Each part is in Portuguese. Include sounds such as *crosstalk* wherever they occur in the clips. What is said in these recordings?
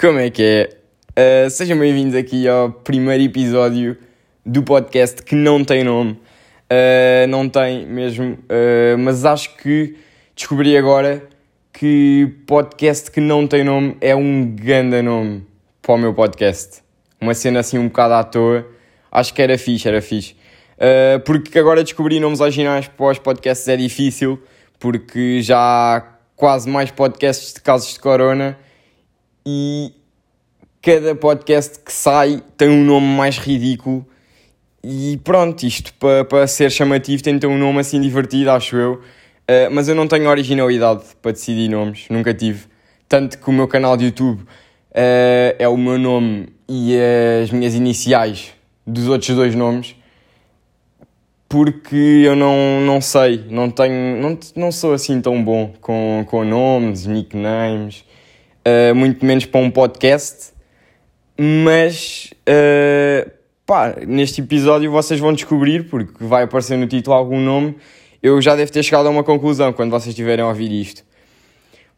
Como é que é? Uh, sejam bem-vindos aqui ao primeiro episódio do podcast que não tem nome. Uh, não tem mesmo, uh, mas acho que descobri agora que podcast que não tem nome é um grande nome para o meu podcast. Uma cena assim um bocado à toa. Acho que era fixe, era fixe. porque agora descobrir nomes originais para os podcasts é difícil, porque já há quase mais podcasts de casos de corona e cada podcast que sai tem um nome mais ridículo. E pronto, isto para pa ser chamativo tem de ter um nome assim divertido, acho eu. Uh, mas eu não tenho originalidade para decidir nomes, nunca tive. Tanto que o meu canal de YouTube uh, é o meu nome e as minhas iniciais dos outros dois nomes. Porque eu não, não sei, não tenho, não, não sou assim tão bom com, com nomes, nicknames uh, muito menos para um podcast. Mas, uh, pá, neste episódio vocês vão descobrir, porque vai aparecer no título algum nome. Eu já devo ter chegado a uma conclusão quando vocês estiverem a ouvir isto.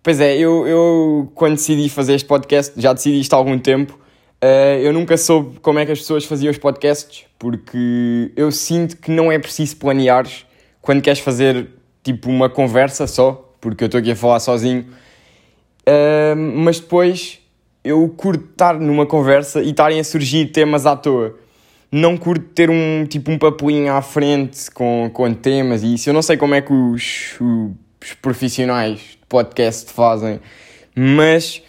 Pois é, eu, eu quando decidi fazer este podcast, já decidi isto há algum tempo, uh, eu nunca soube como é que as pessoas faziam os podcasts, porque eu sinto que não é preciso planeares quando queres fazer tipo uma conversa só, porque eu estou aqui a falar sozinho Mas depois eu curto estar numa conversa e estarem a surgir temas à toa. Não curto ter um tipo um papelinho à frente com, com temas e isso. Eu não sei como é que os, os profissionais de podcast fazem, mas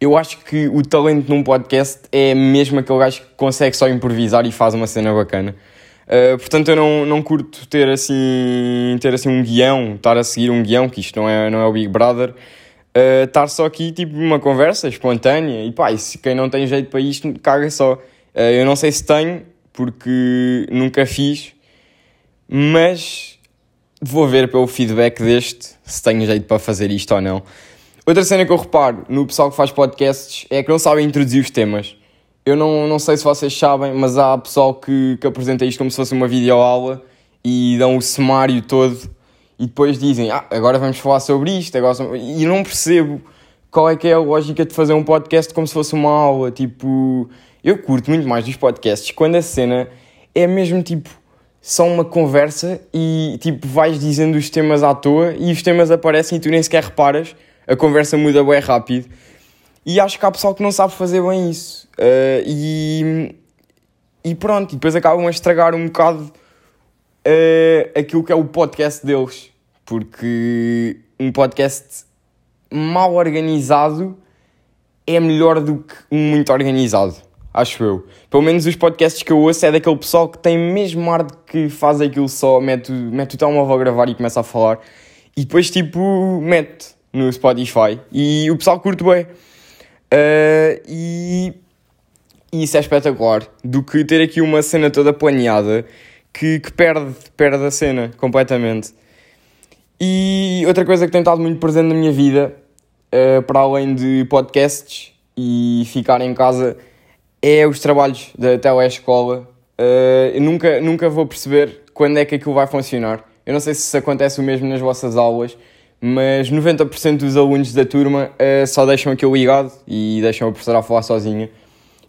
eu acho que o talento num podcast é mesmo aquele gajo que consegue só improvisar e faz uma cena bacana. Uh, portanto, eu não, não curto ter assim, ter assim um guião, estar a seguir um guião, que isto não é, não é o Big Brother uh, estar só aqui, tipo, uma conversa espontânea. E pá, e se quem não tem jeito para isto, caga só. Uh, eu não sei se tenho, porque nunca fiz, mas vou ver pelo feedback deste se tenho jeito para fazer isto ou não. Outra cena que eu reparo no pessoal que faz podcasts é que não sabem introduzir os temas. Eu não, não sei se vocês sabem, mas há pessoal que, que apresenta isto como se fosse uma videoaula e dão o sumário todo e depois dizem, ah, agora vamos falar sobre isto, agora... e não percebo qual é que é a lógica de fazer um podcast como se fosse uma aula, tipo, eu curto muito mais dos podcasts quando a cena é mesmo tipo só uma conversa e tipo vais dizendo os temas à toa e os temas aparecem e tu nem sequer reparas, a conversa muda bem rápido. E acho que há pessoal que não sabe fazer bem isso. Uh, e, e pronto, e depois acabam a estragar um bocado uh, aquilo que é o podcast deles. Porque um podcast mal organizado é melhor do que um muito organizado, acho eu. Pelo menos os podcasts que eu ouço é daquele pessoal que tem mesmo ar de que faz aquilo só, mete, mete o telemóvel a gravar e começa a falar. E depois, tipo, mete no Spotify. E o pessoal curte bem. Uh, e, e isso é espetacular. Do que ter aqui uma cena toda planeada que, que perde, perde a cena completamente. E outra coisa que tem estado muito presente na minha vida, uh, para além de podcasts e ficar em casa, é os trabalhos da telescola. Uh, nunca, nunca vou perceber quando é que aquilo vai funcionar. Eu não sei se acontece o mesmo nas vossas aulas, mas 90% dos alunos da turma uh, só deixam aquilo ligado e deixam a professora a falar sozinha.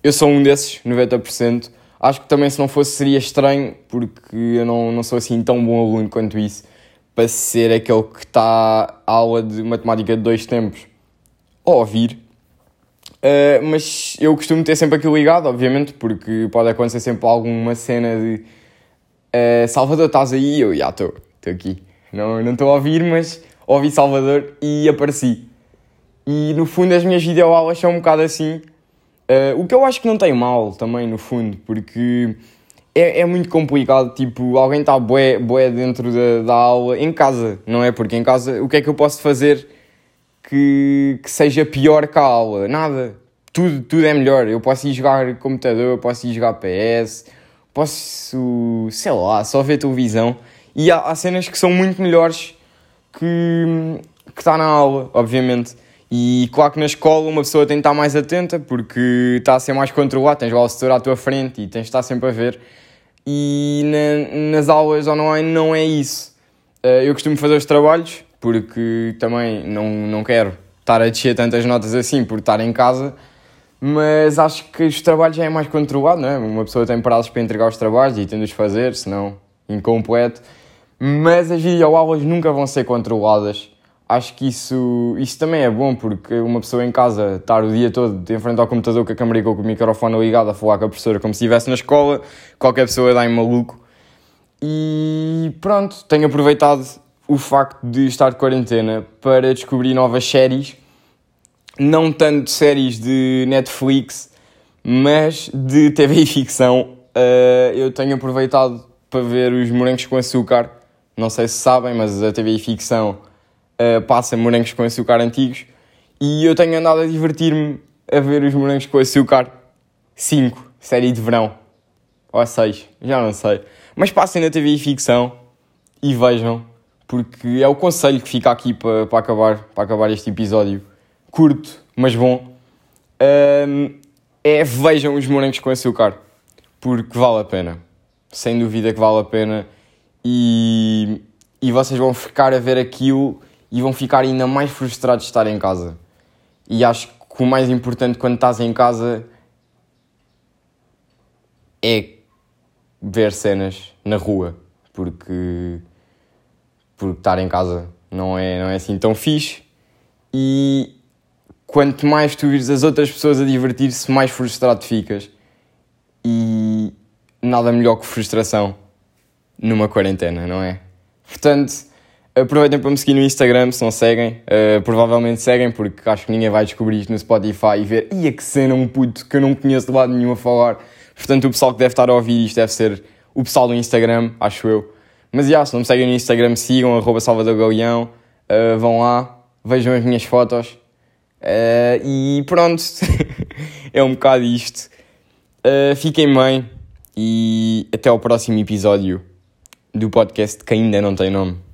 Eu sou um desses, 90%. Acho que também se não fosse seria estranho, porque eu não, não sou assim tão bom aluno quanto isso, para ser aquele que está à aula de matemática de dois tempos a ouvir. Uh, mas eu costumo ter sempre aquilo ligado, obviamente, porque pode acontecer sempre alguma cena de uh, Salvador, estás aí? Eu já estou, estou aqui. Não estou a ouvir, mas ouvi Salvador e apareci. E no fundo as minhas videoaulas são um bocado assim Uh, o que eu acho que não tem mal também, no fundo, porque é, é muito complicado, tipo, alguém está bué, bué dentro da, da aula, em casa, não é? Porque em casa, o que é que eu posso fazer que, que seja pior que a aula? Nada. Tudo, tudo é melhor. Eu posso ir jogar computador, posso ir jogar PS, posso, sei lá, só ver televisão. E há, há cenas que são muito melhores que, que está na aula, obviamente. E claro que na escola uma pessoa tem de estar mais atenta porque está a ser mais controlado, tens o setor à tua frente e tens de estar sempre a ver. E na, nas aulas online não é isso. Eh, eu costumo fazer os trabalhos porque também não, não quero estar a descer tantas notas assim por estar em casa, mas acho que os trabalhos já é mais controlado, não é? Uma pessoa tem prazos para entregar os trabalhos e tem de os fazer, senão incompleto. Mas as videoaulas nunca vão ser controladas. Acho que isso, isso também é bom, porque uma pessoa em casa estar o dia todo em frente ao computador com a câmera e com o microfone ligado a falar com a professora como se estivesse na escola, qualquer pessoa dá em maluco. E pronto, tenho aproveitado o facto de estar de quarentena para descobrir novas séries, não tanto séries de Netflix, mas de TV e ficção. Uh, eu tenho aproveitado para ver os Morangos com Açúcar. Não sei se sabem, mas a TV e ficção uh, passa Morangos com Açúcar antigos. E eu tenho andado a divertir-me a ver os Morangos com Açúcar 5, série de verão. Ou 6, já não sei. Mas passem na TV e ficção e vejam porque é o conselho que fica aqui para, para, acabar, para acabar este episódio. Curto, mas bom. Um, é vejam os morangos com açúcar, porque vale a pena. Sem dúvida que vale a pena. E, e vocês vão ficar a ver aquilo e vão ficar ainda mais frustrados de estar em casa. E acho que o mais importante quando estás em casa é ver cenas na rua, porque porque estar em casa não é, não é assim tão fixe. E quanto mais tu vires as outras pessoas a divertir-se, mais frustrado ficas. E nada melhor que frustração numa quarentena, não é? Portanto, aproveitem para me seguir no Instagram se não seguem. Uh, provavelmente seguem, porque acho que ninguém vai descobrir isto no Spotify e ver, ia que cena, um puto que eu não conheço de lado nenhum a falar. Portanto, o pessoal que deve estar a ouvir isto deve ser o pessoal do Instagram, acho eu. Mas já, se não me seguem no Instagram, sigam, arroba Salvador Galeão, uh, vão lá, vejam as minhas fotos. Uh, e pronto, *laughs* é um bocado isto. Uh, fiquem bem e até ao próximo episódio do podcast que ainda não tem nome.